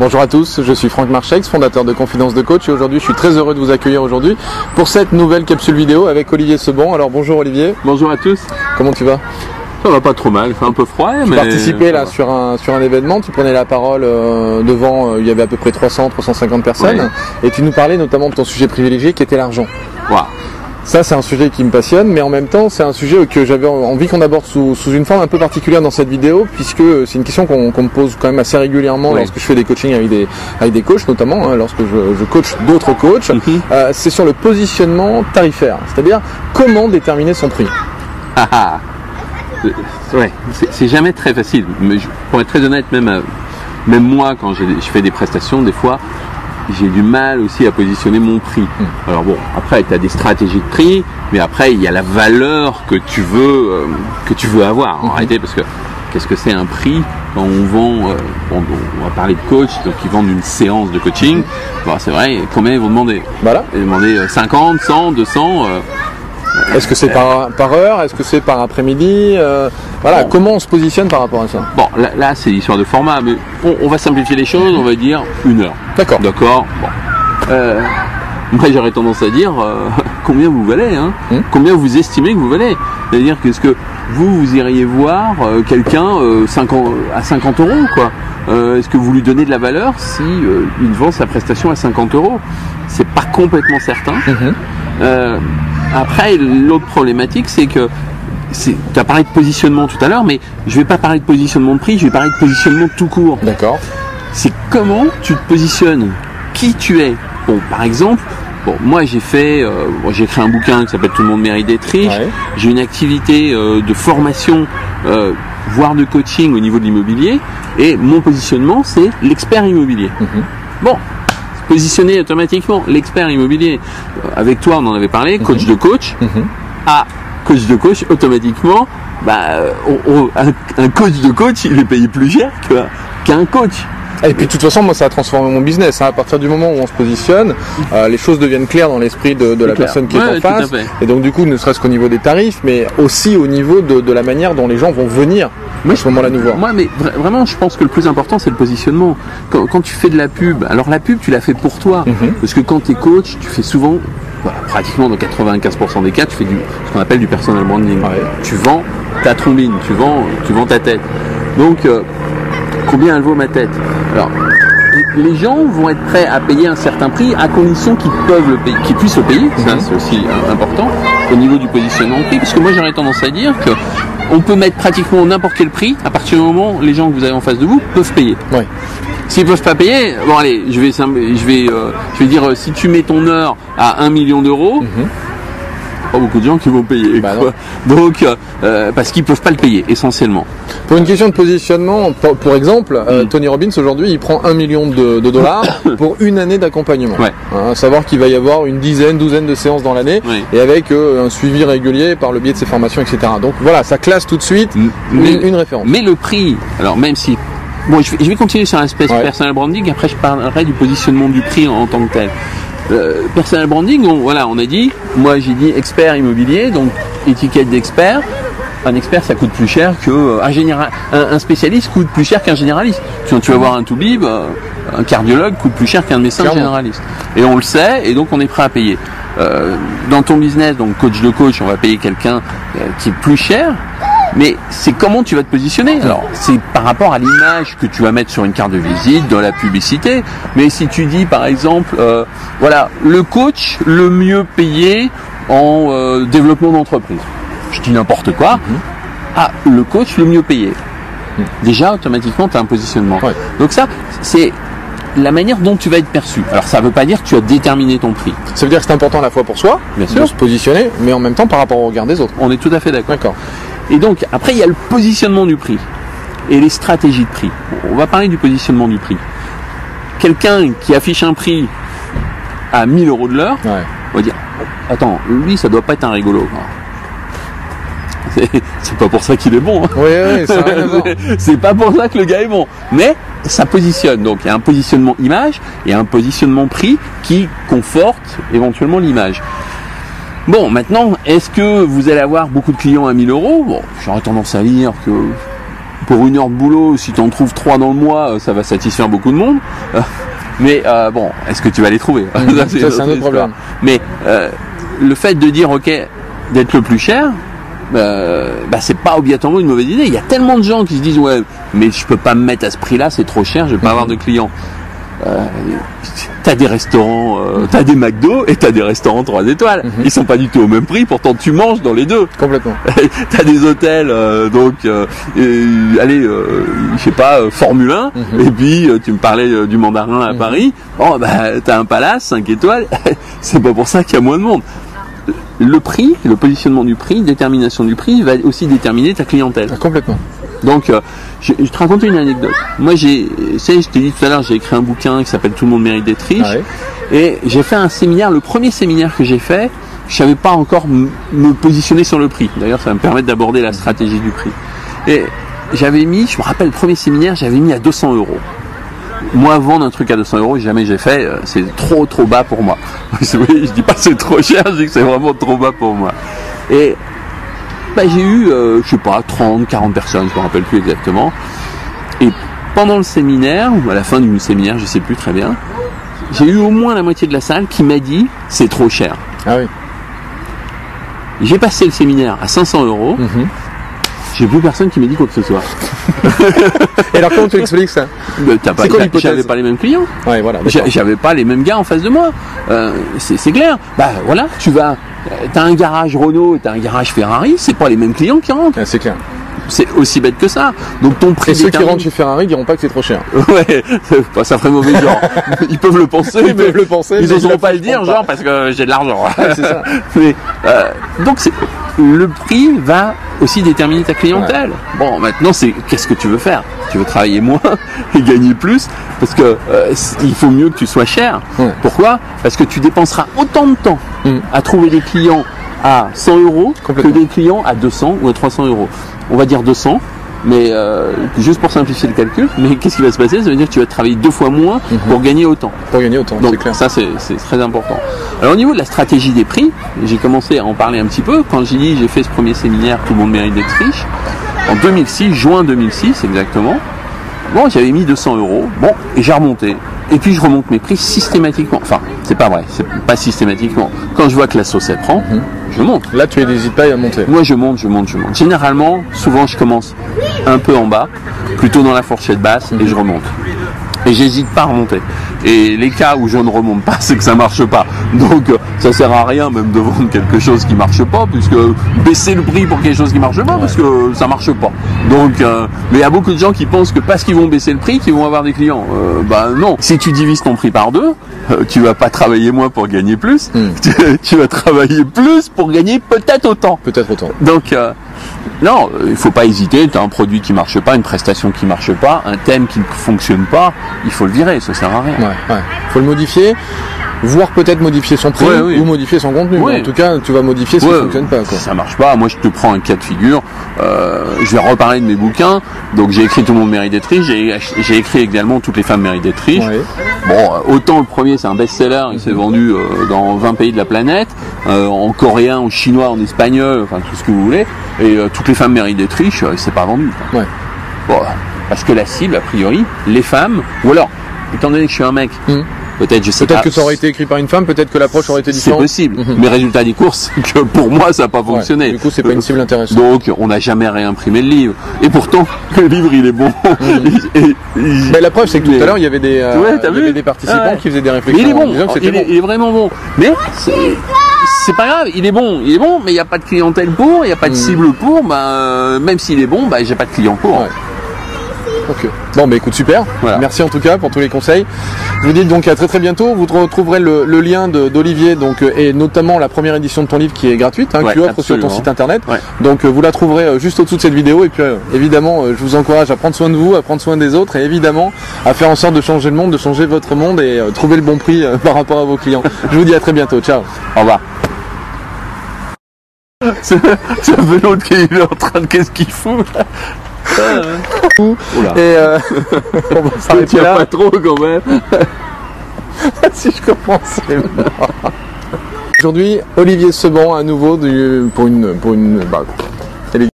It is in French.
Bonjour à tous, je suis Franck Marchex, fondateur de Confidence de Coach et aujourd'hui je suis très heureux de vous accueillir aujourd'hui pour cette nouvelle capsule vidéo avec Olivier Sebon. Alors bonjour Olivier. Bonjour à tous. Comment tu vas? Ça va pas trop mal, il fait un peu froid Tu mais... participais là sur un, sur un événement, tu prenais la parole euh, devant, euh, il y avait à peu près 300, 350 personnes Ouais. et tu nous parlais notamment de ton sujet privilégié qui était l'argent. Ça, c'est un sujet qui me passionne, mais en même temps, c'est un sujet que j'avais envie qu'on aborde sous, sous une forme un peu particulière dans cette vidéo, puisque c'est une question qu'on me pose quand même assez régulièrement Oui. lorsque je fais des coachings avec des, avec des coachs, notamment hein, lorsque je, je coach d'autres coachs. Mhm. Euh, c'est sur le positionnement tarifaire, c'est-à-dire comment déterminer son prix. Ah, ah. Ouais, c'est jamais très facile. Mais je, pour être très honnête, même, euh, même moi, quand je fais des prestations, des fois, j'ai du mal aussi à positionner mon prix. Alors bon, après, tu as des stratégies de prix, mais après, il y a la valeur que tu veux, euh, que tu veux avoir, en réalité, parce que qu'est-ce que c'est un prix quand on vend, euh, bon, on va parler de coach, donc ils vendent une séance de coaching, bon, c'est vrai, combien ils vont demander? Voilà. Ils vont demander euh, 50, 100, 200, euh, Est-ce que c'est par, par heure? Est-ce que c'est par après-midi? Euh, Voilà, Bon. comment on se positionne par rapport à ça? Bon, là, là, c'est l'histoire de format, mais on, on va simplifier les choses, on va dire une heure. D'accord. D'accord? Bon. Euh, moi, j'aurais tendance à dire euh, combien vous valez, hein? Hmm? Combien vous estimez que vous valez? C'est-à-dire qu'est-ce que vous, vous iriez voir quelqu'un 50 à 50 euros, quoi? Euh, Est-ce que vous lui donnez de la valeur si euh, il vend sa prestation à 50 euros? C'est pas complètement certain. Mhm. Euh, après, l'autre problématique, c'est que tu as parlé de positionnement tout à l'heure, mais je vais pas parler de positionnement de prix, je vais parler de positionnement tout court. D'accord. C'est comment tu te positionnes, qui tu es. Bon, par exemple, bon, moi j'ai fait, euh, j'ai écrit un bouquin qui s'appelle Tout le monde mérite d'être riche. Ouais. J'ai une activité euh, de formation, euh, voire de coaching au niveau de l'immobilier, et mon positionnement c'est l'expert immobilier. Mhm. Bon, positionner automatiquement l'expert immobilier. Euh, avec toi, on en avait parlé, coach de coach. Mhm. À coach de coach, automatiquement, bah, euh, on- on- un, un coach de coach, il est payé plus cher qu'un coach. Et puis de toute façon, moi, ça a transformé mon business. hein. À partir du moment où on se positionne, euh, les choses deviennent claires dans l'esprit de, de la clair. personne qui est en à face. Et donc du coup, ne serait-ce qu'au niveau des tarifs, mais aussi au niveau de, de la manière dont les gens vont venir à ce moment-là nous voir. Moi, mais vra- vraiment, je pense que le plus important, c'est le positionnement. Quand, quand tu fais de la pub, alors la pub, tu la fais pour toi. Mhm. Parce que quand tu es coach, tu fais souvent, pratiquement dans 95% des cas, tu fais du, ce qu'on appelle du personal branding. Ouais. Tu vends ta trombine, tu vends, tu vends ta tête. Donc, euh, combien elle vaut ma tête? Alors, les gens vont être prêts à payer un certain prix à condition qu'ils peuvent le payer, qu'ils puissent le payer. Ça, Mhm. c'est aussi euh, important au niveau du positionnement de prix, parce que moi, j'aurais tendance à dire que on peut mettre pratiquement n'importe quel prix à partir du moment où les gens que vous avez en face de vous peuvent payer. Ouais. S'ils peuvent pas payer, bon allez, je vais, sim- je vais, euh, je vais dire, euh, si tu mets ton heure à 1 million d'euros, pas beaucoup de gens qui vont payer. Bah quoi. Donc, euh, euh, parce qu'ils peuvent pas le payer essentiellement. Pour une question de positionnement, pour, pour exemple, euh, Mm. Tony Robbins aujourd'hui, il prend un million de, de dollars pour une année d'accompagnement. Ouais. Hein, à savoir qu'il va y avoir une dizaine, douzaine de séances dans l'année, Oui. et avec euh, un suivi régulier par le biais de ses formations, etc. Donc voilà, ça classe tout de suite Mais, une, une référence. mais le prix, alors même si, bon, je vais, je vais continuer sur l'aspect Ouais. personal branding. Après, je parlerai du positionnement du prix en, en tant que tel. Euh, personal branding, on, voilà, on a dit, moi j'ai dit expert immobilier, donc étiquette d'expert. Un expert, ça coûte plus cher que euh, un, général, un, un spécialiste coûte plus cher qu'un généraliste. Quand tu vas voir un toubib, euh, un cardiologue coûte plus cher qu'un médecin Clairement. généraliste. Et on le sait, et donc on est prêt à payer. Euh, dans ton business, donc coach de coach, on va payer quelqu'un qui est plus cher, mais c'est comment tu vas te positionner. Alors, c'est par rapport à l'image que tu vas mettre sur une carte de visite, dans la publicité. Mais si tu dis, par exemple, euh, voilà, le coach le mieux payé en euh, développement d'entreprise. Je dis n'importe quoi. Ah, le coach le mieux payé. Déjà, automatiquement, tu as un positionnement. Ouais. Donc ça, c'est la manière dont tu vas être perçu. Alors, ça ne veut pas dire que tu as déterminé ton prix. Ça veut dire que c'est important à la fois pour soi, Bien de sûr. se positionner, mais en même temps par rapport au regard des autres. On est tout à fait d'accord. Et donc, après, il y a le positionnement du prix et les stratégies de prix. On va parler du positionnement du prix. Quelqu'un qui affiche un prix à 1000 euros de l'heure, Ouais. on va dire, attends, lui, ça doit pas être un rigolo. C'est- pas pour ça qu'il est bon. hein. Oui, oui. C'est pas pour ça que le gars est bon. Mais ça positionne. Donc il y a un positionnement image et un positionnement prix qui conforte éventuellement l'image. Bon, maintenant, est-ce que vous allez avoir beaucoup de clients à 1000 euros? Bon, j'aurais tendance à dire que pour une heure de boulot, si tu en trouves trois dans le mois, euh, ça va satisfaire beaucoup de monde. Euh, Mais euh, bon, est-ce que tu vas les trouver? Ça, c'est un autre problème. Mais euh, le fait de dire ok, d'être le plus cher, euh, bah, c'est pas obligatoirement une mauvaise idée. Il y a tellement de gens qui se disent ouais, mais je peux pas me mettre à ce prix-là, c'est trop cher, je vais pas avoir de clients. Euh, t'as des restaurants, euh, t'as des McDo et t'as des restaurants 3 étoiles. Ils sont pas du tout au même prix, pourtant tu manges dans les deux. Complètement. t'as des hôtels, euh, donc, et, allez, je sais pas, Formule 1, et puis tu me parlais du mandarin à Paris, bon, bah, t'as un palace, 5 étoiles, c'est pas pour ça qu'il y a moins de monde. Le prix, le positionnement du prix, détermination du prix, va aussi déterminer ta clientèle. Ah, Complètement. Donc, euh, je, je te raconte une anecdote. Moi, j'ai, tu sais, je t'ai dit tout à l'heure, j'ai écrit un bouquin qui s'appelle Tout le monde mérite d'être riche. Ah ouais. Et j'ai fait un séminaire, le premier séminaire que j'ai fait, je savais pas encore me positionner sur le prix. D'ailleurs, ça va me permettre d'aborder la stratégie du prix. Et j'avais mis, je me rappelle, le premier séminaire, j'avais mis à 200 euros. Moi, vendre un truc à 200 euros, jamais j'ai fait, euh, c'est trop trop bas pour moi. Oui, je dis pas que c'est trop cher, je dis que c'est vraiment trop bas pour moi. Et bah, j'ai eu, euh, je sais pas, 30, 40 personnes, je me rappelle plus exactement. Et pendant le séminaire, ou à la fin du séminaire, je sais plus très bien, j'ai eu au moins la moitié de la salle qui m'a dit c'est trop cher. Ah oui. J'ai passé le séminaire à 500 euros, Mhm. J'ai plus personne qui m'a dit quoi que ce soit. Et alors comment tu expliques ça? T'as pas, quoi j'avais pas les mêmes clients. Ouais, voilà. J'avais pas les mêmes gars en face de moi. Euh, c'est clair. Bah voilà, tu vas, euh, t'as un garage Renault et t'as un garage Ferrari, c'est pas les mêmes clients qui rentrent. C'est clair. C'est aussi bête que ça. Donc ton prix Et ceux qui rentrent chez Ferrari diront pas que c'est trop cher. Ouais, bah, ça ferait mauvais genre. Ils peuvent le penser, Ils mais peuvent le penser, Ils mais oseront ils pas le dire, pas. genre parce que j'ai de l'argent. c'est ça. mais euh, donc c'est le prix va aussi déterminer ta clientèle. Bon, maintenant c'est qu'est-ce que tu veux faire? Tu veux travailler moins et gagner plus? Parce que euh, il faut mieux que tu sois cher. Ouais. Pourquoi? Parce que tu dépenseras autant de temps Mm. à trouver des clients à 100 euros que des clients à 200 ou à 300 euros. On va dire 200. Mais euh, juste pour simplifier le calcul, mais qu'est-ce qui va se passer? Ça veut dire que tu vas travailler deux fois moins pour gagner autant. Pour gagner autant, c'est Donc clair. ça c'est très important. Alors au niveau de la stratégie des prix, j'ai commencé à en parler un petit peu quand j'ai dit j'ai fait ce premier séminaire Tout le monde mérite d'être riche en 2006, juin 2006 exactement. Bon, j'avais mis 200 euros. Bon, et j'ai remonté. Et puis je remonte mes prix systématiquement. Enfin, c'est pas vrai, c'est pas systématiquement. Quand je vois que la sauce elle prend, je monte. Là, tu n'hésites pas à monter. Moi, je monte, je monte, je monte. Généralement, souvent, je commence un peu en bas, plutôt dans la fourchette basse, et je remonte. Et j'hésite pas à remonter. Et les cas où je ne remonte pas, c'est que ça marche pas. Donc, euh, ça sert à rien même de vendre quelque chose qui marche pas, puisque baisser le prix pour quelque chose qui marche pas, parce que ça marche pas. Donc, euh, mais il y a beaucoup de gens qui pensent que parce qu'ils vont baisser le prix, qu'ils vont avoir des clients. Euh, bah non. Si tu divises ton prix par deux, euh, tu vas pas travailler moins pour gagner plus. Mm. Tu, tu vas travailler plus pour gagner peut-être autant. Peut-être autant. Donc, non, il faut pas hésiter. Tu as un produit qui marche pas, une prestation qui marche pas, un thème qui ne fonctionne pas, il faut le virer, ça sert à rien. Ouais, ouais. Faut le modifier, voire peut-être modifier son prix Ouais, oui. ou modifier son contenu. En tout cas, tu vas modifier ce qui Ouais, ne fonctionne pas. Quoi. Si ça marche pas, moi je te prends un cas de figure. euh, je vais reparler de mes bouquins. Donc j'ai écrit Tout le monde mérite d'être riche. J'ai écrit également Toutes les femmes méritent d'être riches. Ouais. Bon, euh, autant le premier c'est un best-seller, il s'est vendu euh, dans 20 pays de la planète, euh, en coréen, en chinois, en espagnol, enfin tout ce que vous voulez. Et euh, Toutes les femmes méritent d'être riches, euh, c'est pas vendu. quoi. Ouais. Bon, parce que la cible, a priori, les femmes, ou alors, étant donné que je suis un mec, Mhm. Peut-être je sais Peut-être pas. que ça aurait été écrit par une femme, peut-être que l'approche aurait été C'est différente. possible. Mhm. Mais résultat des courses, c'est que pour moi, ça n'a pas Ouais. fonctionné. Du coup, c'est pas une cible intéressante. Donc, on n'a jamais réimprimé le livre. Et pourtant, le livre, il est bon. Et- et- Mais la preuve, c'est que tout Mais- à l'heure, il y avait des, euh, Ouais, t'as il y avait vu des participants Ah qui faisaient des réflexions. il est bon, que il est, bon. il est vraiment bon. Mais c'est c'est pas grave, il est bon, il est bon, mais il n'y a pas de clientèle pour, il n'y a pas de cible pour, bah, euh, même s'il est bon, bah, j'ai pas de client pour. Ouais. Ok. Bon, bah écoute, super. Voilà. Merci en tout cas pour tous les conseils. Je vous dis donc à très très bientôt. Vous retrouverez le, le lien d'Olivier donc euh, et notamment la première édition de ton livre qui est gratuite, hein, Ouais, que tu offres sur ton site internet. Ouais. Donc euh, vous la trouverez euh, juste au-dessous de cette vidéo. Et puis évidemment, je vous encourage à prendre soin de vous, à prendre soin des autres et évidemment à faire en sorte de changer le monde, de changer votre monde et euh, trouver le bon prix euh, par rapport à vos clients. je vous dis à très bientôt. Ciao. Au revoir. Fait l'autre qui est en train de qu'est-ce qu'il fout là? Oula. Et euh, on va s'arrêter là. pas trop quand même. si je commence, c'est mort. Aujourd'hui, Olivier Seban à nouveau du- pour une pour une bah,